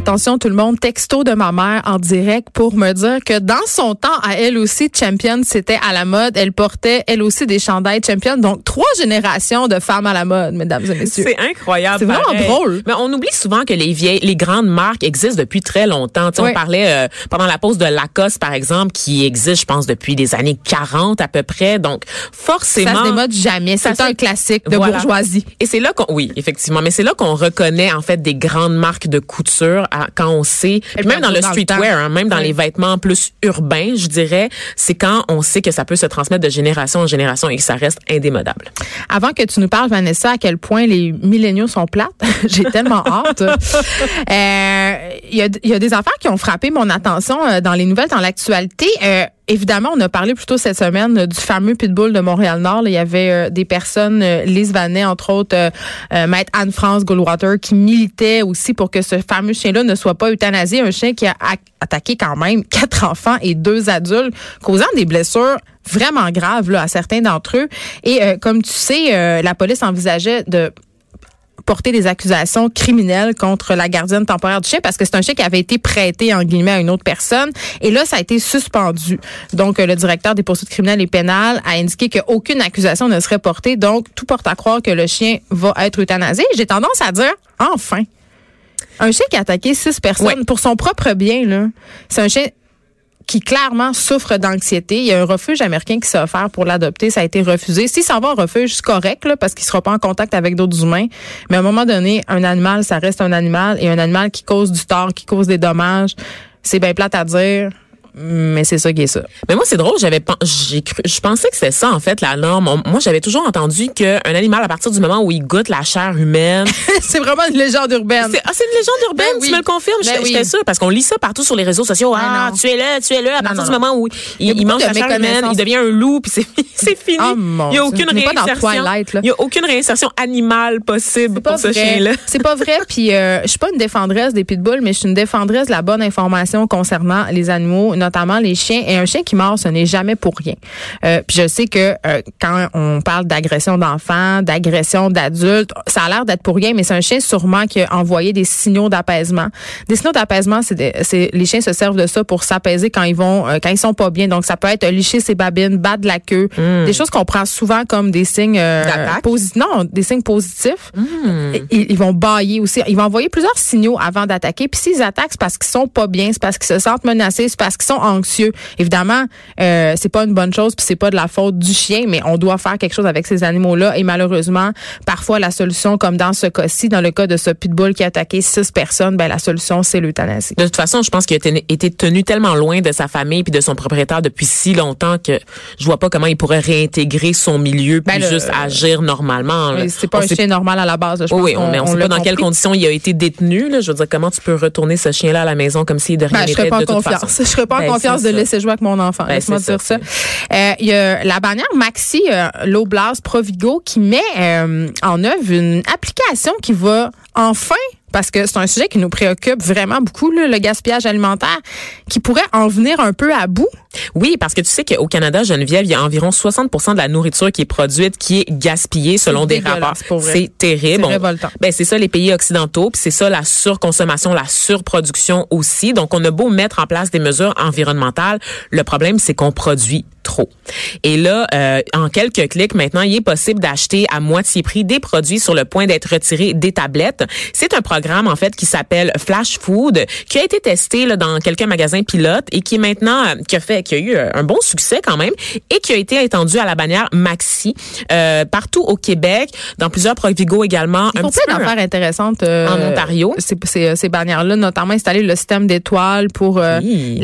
Attention tout le monde, texto de ma mère en direct pour me dire que dans son temps, à elle aussi, Champion, c'était à la mode. Elle portait elle aussi des chandails Champion. Donc, trois générations de femmes à la mode, mesdames et messieurs. C'est incroyable. C'est vraiment pareil. drôle. Mais on oublie souvent que les vieilles, les grandes marques existent depuis très longtemps. Tu sais, Oui. On parlait euh, pendant la pause de Lacoste, par exemple, qui existe, je pense, depuis les années 40 à peu près. Donc, forcément. Ça se démode jamais. C'est un classique de Voilà. bourgeoisie. Et c'est là qu'on, oui, effectivement, mais c'est là qu'on reconnaît en fait des grandes marques de couture à- quand on sait, puis même dans le streetwear, hein, même dans Oui. les vêtements plus urbains, je dirais, c'est quand on sait que ça peut se transmettre de génération en génération et que ça reste indémodable. Avant que tu nous parles, Vanessa, à quel point les milléniaux sont plates, j'ai tellement hâte. Euh, Il y, a, y a des affaires qui ont frappé mon attention euh, dans les nouvelles, dans l'actualité. Euh, évidemment, on a parlé plus tôt cette semaine euh, du fameux pitbull de Montréal-Nord. Il y avait euh, des personnes, euh, Lise Vanet, entre autres, Maître Anne-France Goldwater, qui militaient aussi pour que ce fameux chien-là ne soit pas euthanasié. Un chien qui a attaqué quand même quatre enfants et deux adultes, causant des blessures vraiment graves là, à certains d'entre eux. Et comme tu sais, la police envisageait de porter des accusations criminelles contre la gardienne temporaire du chien parce que c'est un chien qui avait été prêté en guillemets à une autre personne et là ça a été suspendu. Donc euh, le directeur des poursuites criminelles et pénales a indiqué qu'aucune accusation ne serait portée donc tout porte à croire que le chien va être euthanasié. J'ai tendance à dire enfin un chien qui a attaqué six personnes pour son propre bien là. C'est un chien qui clairement souffre d'anxiété. Il y a un refuge américain qui s'est offert pour l'adopter. Ça a été refusé. S'il s'en va en refuge, c'est correct, parce qu'il sera pas en contact avec d'autres humains. Mais à un moment donné, un animal, ça reste un animal. Et un animal qui cause du tort, qui cause des dommages, c'est bien plate à dire, mais c'est ça qui est ça. Mais moi, c'est drôle, j'avais j'ai cru, je pensais que c'était ça, en fait, la norme. On- Moi, j'avais toujours entendu qu'un animal, à partir du moment où il goûte la chair humaine, c'est vraiment une légende urbaine. c'est, ah, c'est une légende urbaine, Ben oui. tu me le confirmes, Ben j'étais oui. sûre, parce qu'on lit ça partout sur les réseaux sociaux. Ah, non. tu es là, tu es là, à partir non, du moment où Il mange la chair humaine, il devient un loup, puis c'est, c'est fini. Ah, mon il y a aucune réinsertion. Il y a aucune réinsertion animale possible pour ce chien-là. C'est pas vrai. Puis euh, je suis pas une défendresse des pitbulls, mais je suis une défendresse de la bonne information concernant les animaux, notamment les chiens. Et un chien qui mord, ce n'est jamais pour rien. Euh, puis je sais que euh, quand on parle d'agression d'enfants, d'agression d'adultes, ça a l'air d'être pour rien, mais c'est un chien sûrement qui a envoyé des signaux d'apaisement. Des signaux d'apaisement, c'est les chiens se servent de ça pour s'apaiser quand ils vont, euh, quand ils sont pas bien. Donc ça peut être licher ses babines, battre la queue, des choses qu'on prend souvent comme des signes euh, D'attaque? posi- non, des signes positifs. Ils, ils vont bailler aussi. Ils vont envoyer plusieurs signaux avant d'attaquer. Puis s'ils attaquent, c'est parce qu'ils sont pas bien, c'est parce qu'ils se sentent menacés, c'est parce qu'ils sont anxieux. Évidemment, euh, c'est pas une bonne chose, puis c'est pas de la faute du chien, mais on doit faire quelque chose avec ces animaux-là. Et malheureusement, parfois la solution, comme dans ce cas-ci, dans le cas de ce pitbull qui a attaqué six personnes, ben la solution c'est l'euthanasie. De toute façon, je pense qu'il a été- tenu tellement loin de sa famille puis de son propriétaire depuis si longtemps que je vois pas comment il pourrait réintégrer son milieu puis Ben, le- juste agir normalement. C'est pas On un sait- chien normal à la base. là. Je Oui, pense oui, on, mais on, sait l'a pas dans quelles conditions il a été détenu. Là. Je veux dire, comment tu peux retourner ce chien-là à la maison comme s'il de rien Ben, je n'était serais pas en de toute confiance. façon? Je serais pas en Ben, confiance de laisser jouer avec mon enfant. Ben, Laisse-moi dire ça. Euh, Il y a la bannière Maxi euh, Loblas Provigo qui met euh, en œuvre une application qui va enfin parce que c'est un sujet qui nous préoccupe vraiment beaucoup, là, le gaspillage alimentaire, qui pourrait en venir un peu à bout. Oui, parce que tu sais qu'au Canada, Geneviève, il y a environ 60% de la nourriture qui est produite qui est gaspillée selon des rapports. C'est terrible. C'est On- révoltant. Ben c'est ça les pays occidentaux, puis c'est ça la surconsommation, la surproduction aussi. Donc on a beau mettre en place des mesures environnementales, le problème c'est qu'on produit trop. Et là, euh, en quelques clics, maintenant, il est possible d'acheter à moitié prix des produits sur le point d'être retirés des tablettes. C'est un programme, en fait, qui s'appelle Flash Food, qui a été testé là, dans quelques magasins pilotes et qui est maintenant, euh, qui a fait, qui a eu euh, un bon succès quand même et qui a été étendu à la bannière Maxi euh, partout au Québec, dans plusieurs Provigo également. Ils un font petit plein d'affaires intéressantes euh, en Ontario. Ces, ces, ces bannières-là, notamment installer le système d'étoiles pour euh, Oui.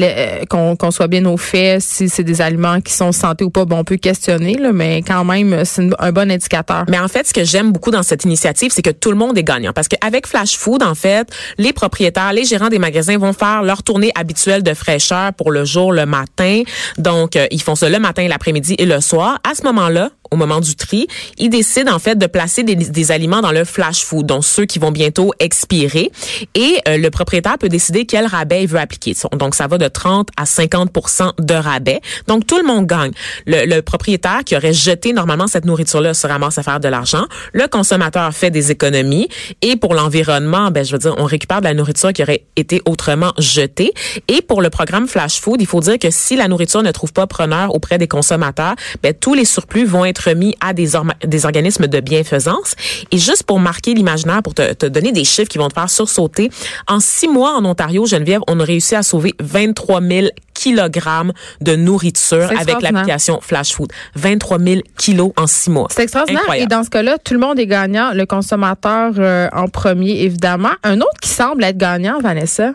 qu'on qu'on soit bien au fait si c'est des aliments qui sont santé ou pas, bon, on peut questionner, là, mais quand même, c'est un bon indicateur. Mais en fait, ce que j'aime beaucoup dans cette initiative, c'est que tout le monde est gagnant. Parce qu'avec Flash Food, en fait, les propriétaires, les gérants des magasins vont faire leur tournée habituelle de fraîcheur pour le jour, le matin. Donc, euh, ils font ça le matin, l'après-midi et le soir. À ce moment-là, au moment du tri, ils décident en fait de placer des, des aliments dans le flash food, donc ceux qui vont bientôt expirer. Et euh, le propriétaire peut décider quel rabais il veut appliquer. Donc, ça va de 30 à 50% de rabais. Donc, tout le monde gagne. Le, le propriétaire qui aurait jeté normalement cette nourriture-là se ramasse à faire de l'argent. Le consommateur fait des économies. Et pour l'environnement, ben, je veux dire, on récupère de la nourriture qui aurait été autrement jetée. Et pour le programme Flash Food, il faut dire que si la nourriture ne trouve pas preneur auprès des consommateurs, ben, tous les surplus vont être remis à des, orma- des organismes de bienfaisance. Et juste pour marquer l'imaginaire, pour te, te donner des chiffres qui vont te faire sursauter, en six mois en Ontario, Geneviève, on a réussi à sauver 23 000 kilogrammes de nourriture avec l'application Flash Food. 23 000 kilos en six mois. C'est extraordinaire. Incroyable. Et dans ce cas-là, tout le monde est gagnant. Le consommateur euh, en premier, évidemment. Un autre qui semble être gagnant, Vanessa?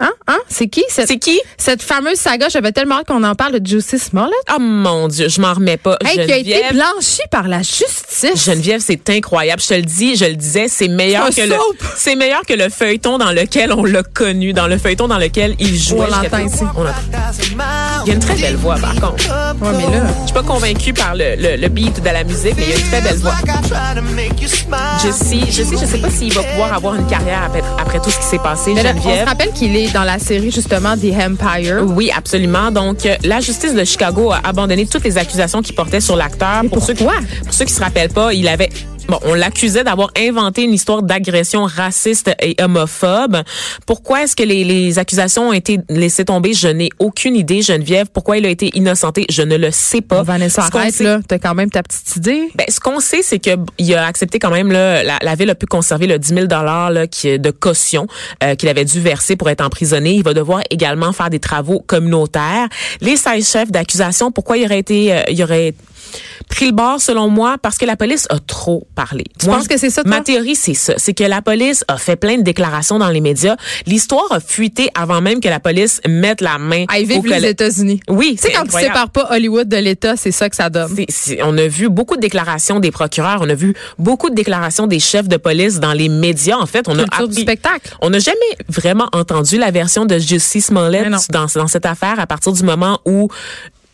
Hein? Hein? C'est qui? Cette, C'est qui? cette fameuse saga, j'avais tellement hâte qu'on en parle de Juicy Smollett. Oh mon Dieu, je m'en remets pas. Hey, qui a été blanchi par la justice. Geneviève, c'est incroyable. Je te le dis, je le disais, c'est meilleur que le, c'est meilleur que le feuilleton dans lequel on l'a connu, dans le feuilleton dans lequel il jouait. On l'entend ici. On l'entend. Il y a une très belle voix, par contre. Ouais, mais là. Je suis pas convaincue par le, le, le beat de la musique, mais il y a une très belle voix. Je sais, je sais, je sais pas s'il va pouvoir avoir une carrière après, après tout ce qui s'est passé, Mais là, on se Geneviève. rappelle qu'il est dans la série, justement, The Empire. Oui, absolument. Donc, euh, la justice de Chicago a abandonné toutes les accusations qui portaient sur l'acteur. Mais Pour ceux qui, pour ceux qui se rappellent pas, il avait Bon, on l'accusait d'avoir inventé une histoire d'agression raciste et homophobe. Pourquoi est-ce que les, les accusations ont été laissées tomber? Je n'ai aucune idée, Geneviève. Pourquoi il a été innocenté? Je ne le sais pas. Vanessa, arrête, sait- là. T'as quand même ta petite idée. ben, ce qu'on sait, c'est que il a accepté quand même là, la, la ville a pu conserver le 10 000 dollars de caution euh, qu'il avait dû verser pour être emprisonné. Il va devoir également faire des travaux communautaires. Les 16 chefs d'accusation, pourquoi il aurait été, euh, il aurait pris le bord selon moi parce que la police a trop parlé. Tu penses que c'est ça, toi? Ma théorie, c'est ça. C'est que la police a fait plein de déclarations dans les médias. L'histoire a fuité avant même que la police mette la main Hey, au vive les États-Unis. Oui, Tu sais, c'est quand tu incroyable. sépares pas Hollywood de l'État, c'est ça que ça donne. On a vu beaucoup de déclarations des procureurs, on a vu beaucoup de déclarations des chefs de police dans les médias. En fait, on a Culture du appris- spectacle. On n'a jamais vraiment entendu la version de Justice Smollett dans cette affaire à partir du moment où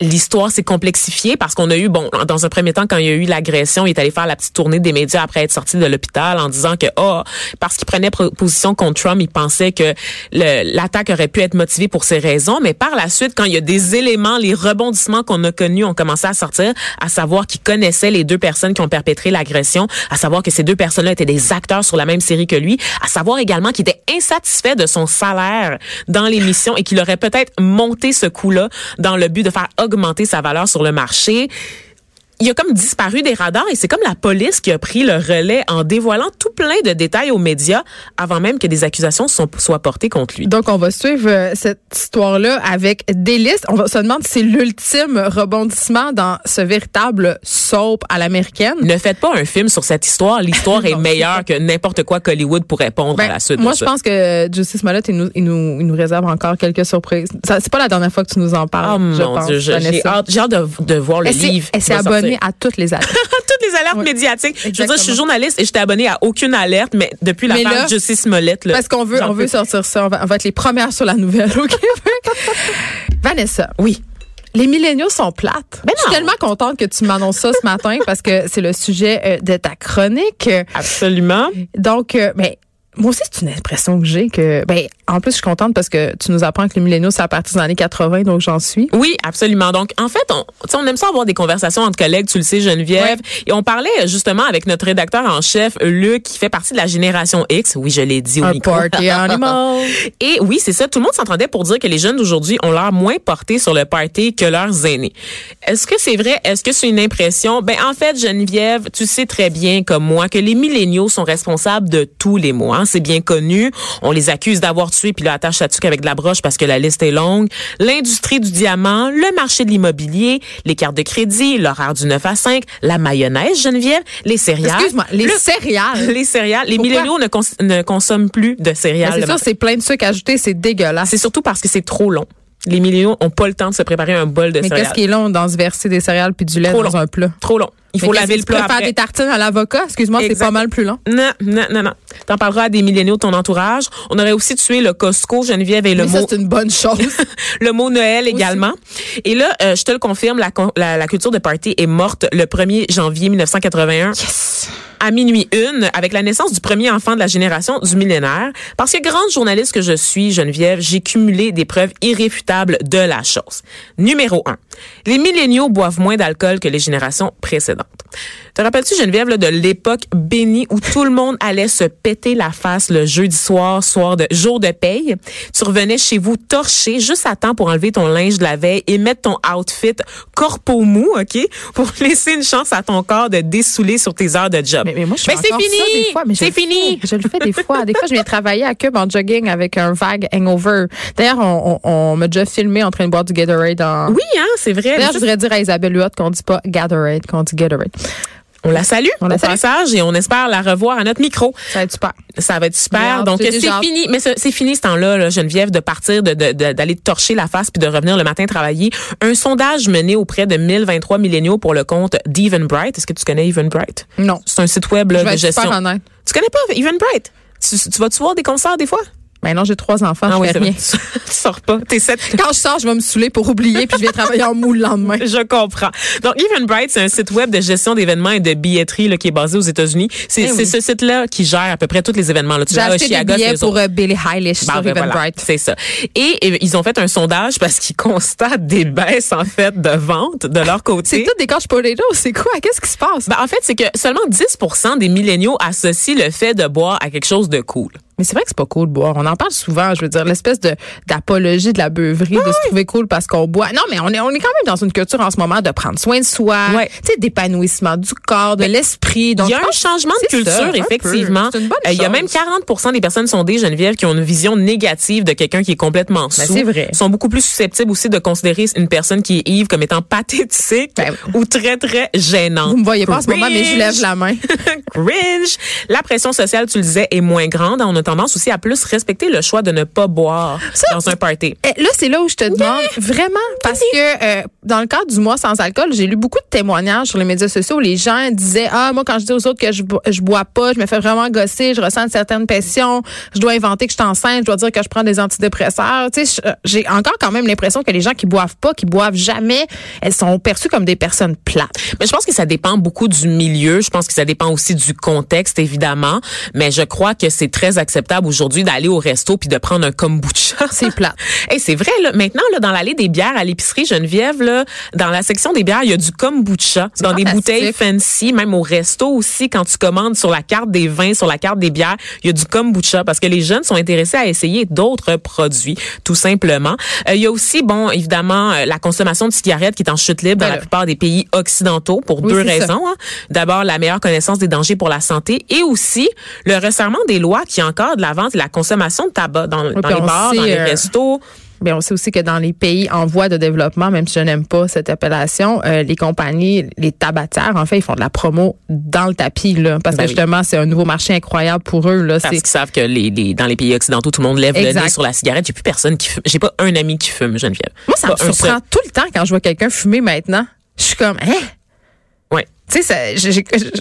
l'histoire s'est complexifiée parce qu'on a eu, bon, dans un premier temps, quand il y a eu l'agression, il est allé faire la petite tournée des médias après être sorti de l'hôpital en disant que, oh, parce qu'il prenait position contre Trump, il pensait que l'attaque aurait pu être motivée pour ces raisons. Mais par la suite, quand il y a des éléments, les rebondissements qu'on a connus ont commencé à sortir, à savoir qu'il connaissait les deux personnes qui ont perpétré l'agression, à savoir que ces deux personnes-là étaient des acteurs sur la même série que lui, à savoir également qu'il était insatisfait de son salaire dans l'émission et qu'il aurait peut-être monté ce coup-là dans le but de faire sa valeur sur le marché. Il a comme disparu des radars et c'est comme la police qui a pris le relais en dévoilant tout plein de détails aux médias avant même que des accusations sont- soient portées contre lui. Donc, on va suivre euh, cette histoire-là avec délice. On va se demander si c'est l'ultime rebondissement dans ce véritable soap à l'américaine. Ne faites pas un film sur cette histoire. L'histoire est meilleure que n'importe quoi qu'Hollywood pourrait pondre Ben, à la suite moi, je pense que Justice Smollett, il nous, il, nous, il nous réserve encore quelques surprises. C'est pas la dernière fois que tu nous en parles. Oh je mon pense, Dieu, j'ai hâte, de, de voir le livre. Elle s'est abonnée à toutes les alertes. toutes les alertes Oui. médiatiques. Je veux dire, je suis journaliste et je t'ai abonnée à aucune alerte, mais depuis la Mais là, page Justice Smollett, là, Parce qu'on veut, on veut sortir ça. On va, on va être les premières sur la nouvelle au Québec. Vanessa. Oui. Les milléniaux sont plates. Ben Je suis tellement contente que tu m'annonces ça ce matin parce que c'est le sujet euh, de ta chronique. Absolument. Donc, euh, ben, moi aussi, c'est une impression que j'ai que, ben, en plus, je suis contente parce que tu nous apprends que les milléniaux, c'est à partir des années 80, donc j'en suis. Oui, absolument. Donc, en fait, on, on aime ça avoir des conversations entre collègues, tu le sais, Geneviève. Et on parlait justement avec notre rédacteur en chef, Luc, qui fait partie de la génération X. Oui, je l'ai dit au Un micro. party animal. Et oui, c'est ça. Tout le monde s'entendait pour dire que les jeunes d'aujourd'hui ont l'air moins portés sur le party que leurs aînés. Est-ce que c'est vrai? Est-ce que c'est une impression? Ben, en fait, Geneviève, tu sais très bien comme moi que les milléniaux sont responsables de tous les maux. Hein. C'est bien connu. On les accuse d'avoir tué puis le attache à tuque avec de la broche parce que la liste est longue. L'industrie du diamant, le marché de l'immobilier, les cartes de crédit, l'horaire du 9 à 5, la mayonnaise, Geneviève, les céréales. Excuse-moi, les Le- céréales. Les céréales. Les milléniaux ne, cons- ne consomment plus de Ben, céréales. c'est le sûr, c'est plein de sucre ajouté, c'est dégueulasse. C'est surtout parce que c'est trop long. Les milléniaux ont pas le temps de se préparer un bol de Mais céréales. qu'est-ce qui est long dans se verser des céréales puis du lait Trop dans long. un plat? Trop long. Il faut Mais laver le tu plat peux faire des tartines à l'avocat? Excuse-moi, c'est pas mal plus long. Non, non, non, non. T'en parleras à des milléniaux de ton entourage. On aurait aussi tué le Costco, Geneviève, et le Mais mot c'est une bonne chose. le mot Noël également. Et là, euh, je te le confirme, la, la, la culture de party est morte le 1er janvier 1981 à minuit une, avec la naissance du premier enfant de la génération du millénaire. Parce que grande journaliste que je suis, Geneviève, j'ai cumulé des preuves irréfutables de la chose. Numéro un, les milléniaux boivent moins d'alcool que les générations précédentes. Te rappelles-tu, Geneviève, là, de l'époque bénie où tout le monde allait se péter la face le jeudi soir, soir de jour de paye? Tu revenais chez vous torché juste à temps pour enlever ton linge de la veille et mettre ton outfit corpo mou, OK? Pour laisser une chance à ton corps de dessouler sur tes heures de job. Mais, mais moi, je fais Mais c'est fini! des fois, mais C'est le fais. fini! Je le fais des fois. Des fois, je viens travailler à Cube en jogging avec un vague hangover. D'ailleurs, on, on, on m'a déjà filmé en train de boire du Gatorade. En... Oui, hein, c'est vrai. D'ailleurs, je voudrais dire à Isabelle Huot qu'on dit pas Gatorade, qu'on dit Gatorade. On la salue On la au salue. passage et on espère la revoir à notre micro. Ça va être super. Ça va être super. Donc, c'est fini? Mais c'est fini ce temps-là, là, Geneviève, de partir, de, de- de- d'aller torcher la face puis de revenir le matin travailler. Un sondage mené auprès de 1023 milléniaux pour le compte d'Evenbright. Est-ce que tu connais Evenbright? Non. C'est un site web là, Je vais de être gestion. Tu connais pas Evenbright? Tu, tu vas-tu voir des concerts des fois? Ben non, j'ai trois enfants, Ah je c'est rien. tu sors pas. T'es sept. Quand je sors, je vais me saouler pour oublier, puis je vais travailler en moule le lendemain. Je comprends. Donc, Eventbrite, c'est un site web de gestion d'événements et de billetterie là, qui est basé aux États-Unis. C'est Eh oui. ce site-là qui gère à peu près tous les événements. Là. Tu J'ai acheté des Chicago, billets pour euh, Billie Eilish Bon, sur ben voilà, c'est ça. Et, ils ont fait un sondage parce qu'ils constatent des baisses en fait de vente de leur côté. C'est tout des couch potatoes, c'est quoi? Qu'est-ce qui se passe? Ben, en fait, c'est que seulement 10% des milléniaux associent le fait de boire à quelque chose de cool. Mais c'est vrai que c'est pas cool de boire. On en parle souvent. Je veux dire, l'espèce de d'apologie de la beuverie, de se trouver cool parce qu'on boit. Non, mais on est, on est quand même dans une culture en ce moment de prendre soin de soi, tu sais, d'épanouissement du corps, de l'esprit. Donc, il y a un changement de ça, culture, peu. effectivement. Une bonne Euh, Il y a même 40 des personnes sondées, Geneviève, qui ont une vision négative de quelqu'un qui est complètement sous. Ben, c'est vrai. Ils sont beaucoup plus susceptibles aussi de considérer une personne qui est ivre comme étant pathétique Ben, ou très, très gênante. Vous me voyez pas en ce moment, mais je lève la main. Cringe. La pression sociale, tu le disais, est moins grande. On a tendance aussi à plus respecter le choix de ne pas boire dans un party. Eh, Là, c'est là où je te demande vraiment parce que euh, dans le cadre du mois sans alcool, j'ai lu beaucoup de témoignages sur les médias sociaux où les gens disaient ah moi quand je dis aux autres que je, bo- je bois pas, je me fais vraiment gosser, je ressens une certaine pression, je dois inventer que je suis enceinte, je dois dire que je prends des antidépresseurs. Tu sais, j'ai encore quand même l'impression que les gens qui boivent pas, qui boivent jamais, elles sont perçues comme des personnes plates. Mais je pense que ça dépend beaucoup du milieu. Je pense que ça dépend aussi du contexte, évidemment. Mais je crois que c'est très acceptable aujourd'hui d'aller au resto puis de prendre un kombucha. C'est plate. Et c'est vrai, là, maintenant, là, dans l'allée des bières à l'épicerie Geneviève, là, dans la section des bières, il y a du kombucha dans des bouteilles fancy, même au resto aussi, quand tu commandes sur la carte des vins, sur la carte des bières, il y a du kombucha parce que les jeunes sont intéressés à essayer d'autres produits, tout simplement. Euh, il y a aussi, bon, évidemment, euh, la consommation de cigarettes qui est en chute libre dans Ben la là. plupart des pays occidentaux pour Oui, deux raisons. hein. D'abord, la meilleure connaissance des dangers pour la santé et aussi le resserrement des lois qui encadrent la vente et la consommation de tabac dans, les bars, dans les euh, restos. Mais on sait aussi que dans les pays en voie de développement, même si je n'aime pas cette appellation, euh, les compagnies, les tabatières, en fait, ils font de la promo dans le tapis, là, parce Ben que oui. justement, c'est un nouveau marché incroyable pour eux. Là, Parce c'est qu'ils savent que les, les- dans les pays occidentaux, tout le monde lève le nez sur la cigarette. J'ai plus personne qui fume. J'ai pas un ami qui fume, Geneviève. moi, ça Pas me surprend seul. tout le temps quand je vois quelqu'un fumer maintenant. Je suis comme, hein? Tu sais,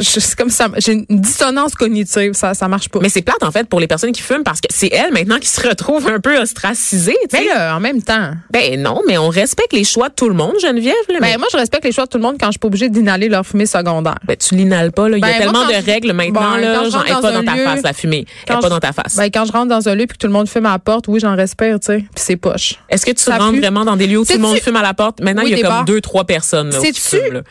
c'est comme ça, j'ai une dissonance cognitive, ça, ça marche pas. Mais c'est plate, en fait, pour les personnes qui fument parce que c'est elles, maintenant, qui se retrouvent un peu ostracisées, tu Mais sais. là, en même temps, Ben non, mais on respecte les choix de tout le monde, Geneviève. Là, mais ben, moi, je respecte les choix de tout le monde quand je suis pas obligée d'inhaler leur fumée secondaire. ben, tu l'inhales pas, là. Il y Ben, a moi, tellement de je- règles maintenant, Bon, là. Genre, elle pas dans ta lieu- face, la fumée. Elle Quand est pas je- dans ta face. Ben, quand je rentre dans un lieu puis que tout le monde fume à la porte, oui, j'en respire, tu sais, puis c'est poche. Est-ce que tu ça rentres pue. vraiment dans des lieux où tout le monde fume à la porte? Maintenant, il y a comme deux, trois personnes, là,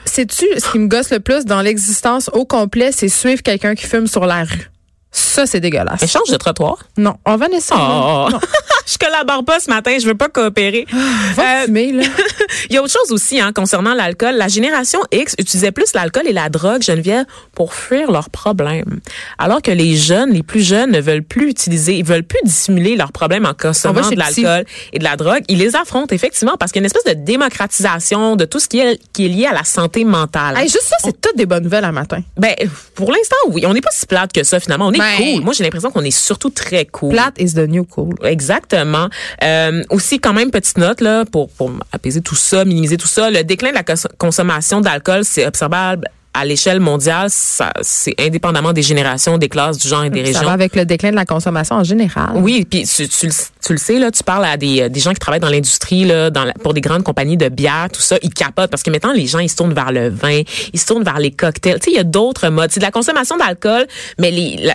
sais-tu ce qui me gosse le plus dans l'existence au complet, c'est suivre quelqu'un qui fume sur la rue. Ça, c'est dégueulasse. Mais change de trottoir. Non, on va laisser. Oh. Non, je collabore pas ce matin, je veux pas coopérer. va Euh, fumer, là. Il y a autre chose aussi hein, concernant l'alcool. La génération X utilisait plus l'alcool et la drogue, Geneviève, pour fuir leurs problèmes. Alors que les jeunes, les plus jeunes, ne veulent plus utiliser, ils veulent plus dissimuler leurs problèmes en On consommant va de l'alcool et de la drogue. Ils les affrontent effectivement parce qu'il y a une espèce de démocratisation de tout ce qui est, qui est lié à la santé mentale. Hey, juste ça, c'est toutes des bonnes nouvelles à matin. Ben, pour l'instant, oui. On n'est pas si plate que ça, finalement. On est est Ben- cool. Moi, j'ai l'impression qu'on est surtout très cool. Plate is the new cool. Exactement. Euh, aussi, quand même, petite note là pour, pour apaiser tout ça, minimiser tout ça. Le déclin de la cons- consommation d'alcool, c'est observable à l'échelle mondiale. Ça, c'est indépendamment des générations, des classes, du genre et des Ça va régions. avec le déclin de la consommation en général. Oui, puis tu, tu, le- tu le sais là, tu parles à des, des gens qui travaillent dans l'industrie là, dans la- pour des grandes compagnies de bière, tout ça, ils capotent parce que maintenant les gens ils se tournent vers le vin, ils se tournent vers les cocktails. Tu sais, il y a d'autres modes. C'est de la consommation d'alcool, mais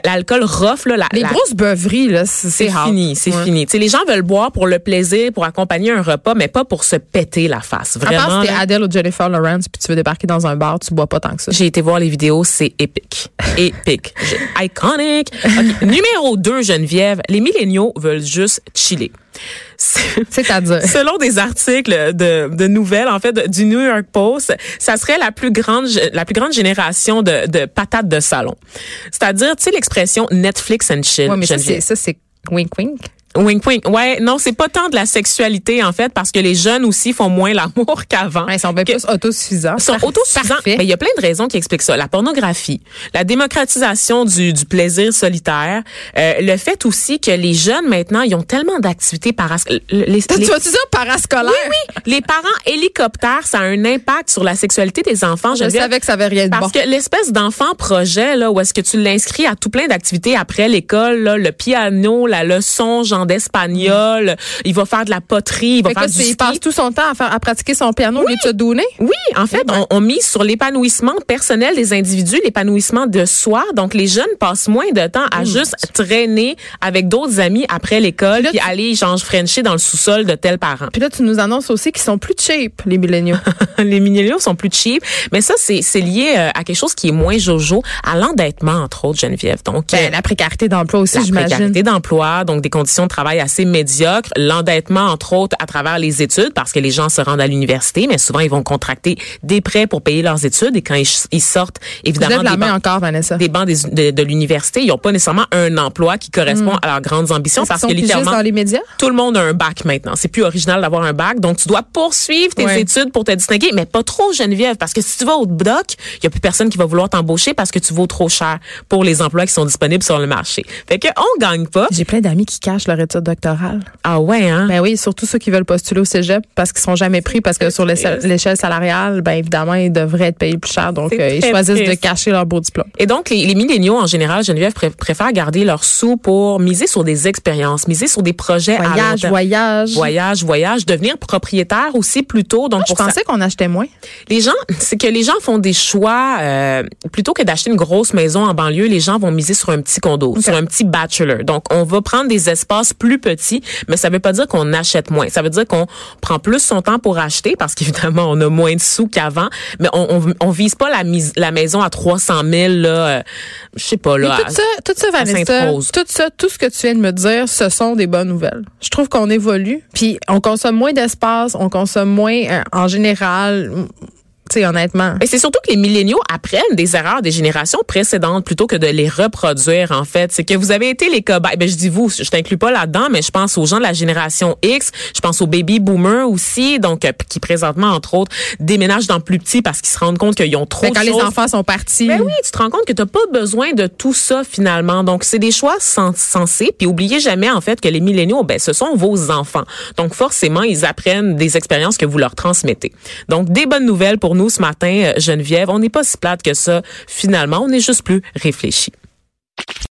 l'alcool rough là, la, Les la- grosses beuveries, là, c'est fini, c'est Ouais. fini. Tu sais, les gens veulent boire pour le plaisir, pour accompagner un repas, mais pas pour se péter la face. À part Vraiment. si t'es. Adele ou Jennifer Lawrence puis tu veux débarquer dans un bar, tu bois pas tant que ça. J'ai été voir les vidéos, c'est épique. Épique. Iconic. Numéro 2, Geneviève. Les milléniaux veulent juste chiller. C'est- C'est-à-dire. Selon des articles de, de nouvelles, en fait, de- du New York Post, ça serait la plus grande, la plus grande génération de, de patates de salon. C'est-à-dire, tu sais, l'expression Netflix and chill. Ouais, mais Geneviève. ça, c'est wink wink. Wink wink. Ouais, non, c'est pas tant de la sexualité en fait parce que les jeunes aussi font moins l'amour qu'avant. Ouais, ils sont bien plus autosuffisants. Ils sont autosuffisants. Mais il y a plein de raisons qui expliquent ça. La pornographie, la démocratisation du, du plaisir solitaire, euh, le fait aussi que les jeunes maintenant, ils ont tellement d'activités parascolaires. Les, Tu vas-tu dire parascolaire? oui, oui. Les parents hélicoptères, ça a un impact sur la sexualité des enfants. Je Geneviève. savais que ça avait rien de Parce bon. que l'espèce d'enfant projet là où est-ce que tu l'inscris à tout plein d'activités après l'école là, le piano, la leçon genre d'espagnol, il va faire de la poterie, il va Fait que faire là, du c'est- il ski. passe tout son temps à, faire, à pratiquer son piano de se donner. Oui, en fait, on, on mise sur l'épanouissement personnel des individus, l'épanouissement de soi. Donc, les jeunes passent moins de temps à juste traîner avec d'autres amis après l'école, puis aller genre frencher dans le sous-sol de tels parents. Puis là, tu nous annonces aussi qu'ils sont plus cheap, les milléniaux. les milléniaux sont plus cheap, mais ça c'est c'est lié euh, à quelque chose qui est moins jojo, à l'endettement entre autres, Geneviève. Donc euh, Ben, la précarité d'emploi aussi, la j'imagine. précarité d'emploi, donc des conditions de travail assez médiocres, l'endettement entre autres à travers les études parce que les gens se rendent à l'université, mais souvent ils vont contracter des prêts pour payer leurs études et quand ils, ils sortent évidemment des bancs, encore, des bancs des- de, de l'université, ils n'ont pas nécessairement un emploi qui correspond à leurs grandes ambitions parce que littéralement dans les médias? tout le monde a un bac maintenant. C'est plus original d'avoir un bac. Donc, tu dois poursuivre tes Ouais. études pour te distinguer, mais pas trop, Geneviève, parce que si tu vas au doc, il y a plus personne qui va vouloir t'embaucher parce que tu vaux trop cher pour les emplois qui sont disponibles sur le marché. Fait que on gagne pas. J'ai plein d'amis qui cachent leur étude doctorale. Ah ouais, hein? Ben oui, surtout ceux qui veulent postuler au cégep parce qu'ils sont jamais pris parce que sur l'échelle salariale, ben évidemment, ils devraient être payés plus cher. Donc, euh, ils choisissent de cacher leur beau diplôme. Et donc, les, les milléniaux, en général, Geneviève, pré- préfèrent garder leurs sous pour miser sur des expériences, miser sur des projets à Voyage, terme. voyage. Voyage, voyage, devenir propriétaire aussi plus tôt. Donc, je ça- pensais qu'on achetait moins. Les gens, c'est que les gens font des choix euh, plutôt que d'acheter une grosse maison en banlieue, les gens vont miser sur un petit condo, sur un petit bachelor. Donc on va prendre des espaces plus petits, mais ça veut pas dire qu'on achète moins. Ça veut dire qu'on prend plus son temps pour acheter parce qu'évidemment on a moins de sous qu'avant, mais on, on, on vise pas la mise la maison à 300 000 là, euh, je sais pas Mais là. tout ça, tout ça, Vanessa, tout ça, tout ce que tu viens de me dire, ce sont des bonnes nouvelles. Je trouve qu'on évolue, puis on consomme moins d'espace, on consomme moins euh, en général. Sais, honnêtement. Et c'est surtout que les milléniaux apprennent des erreurs des générations précédentes plutôt que de les reproduire, en fait. C'est que vous avez été les cobayes. Ben, je dis vous, je t'inclus pas là-dedans, mais je pense aux gens de la génération X. Je pense aux baby boomers aussi, donc, euh, qui présentement, entre autres, déménagent dans plus petit parce qu'ils se rendent compte qu'ils ont trop de quand les choses. enfants sont partis. Ben oui, tu te rends compte que tu pas besoin de tout ça finalement. Donc c'est des choix sens- sensés. Puis oubliez jamais en fait que les milléniaux, ben ce sont vos enfants. Donc forcément ils apprennent des expériences que vous leur transmettez. Donc des bonnes nouvelles pour nous ce matin, euh, Geneviève. On n'est pas si plate que ça finalement. On est juste plus réfléchis.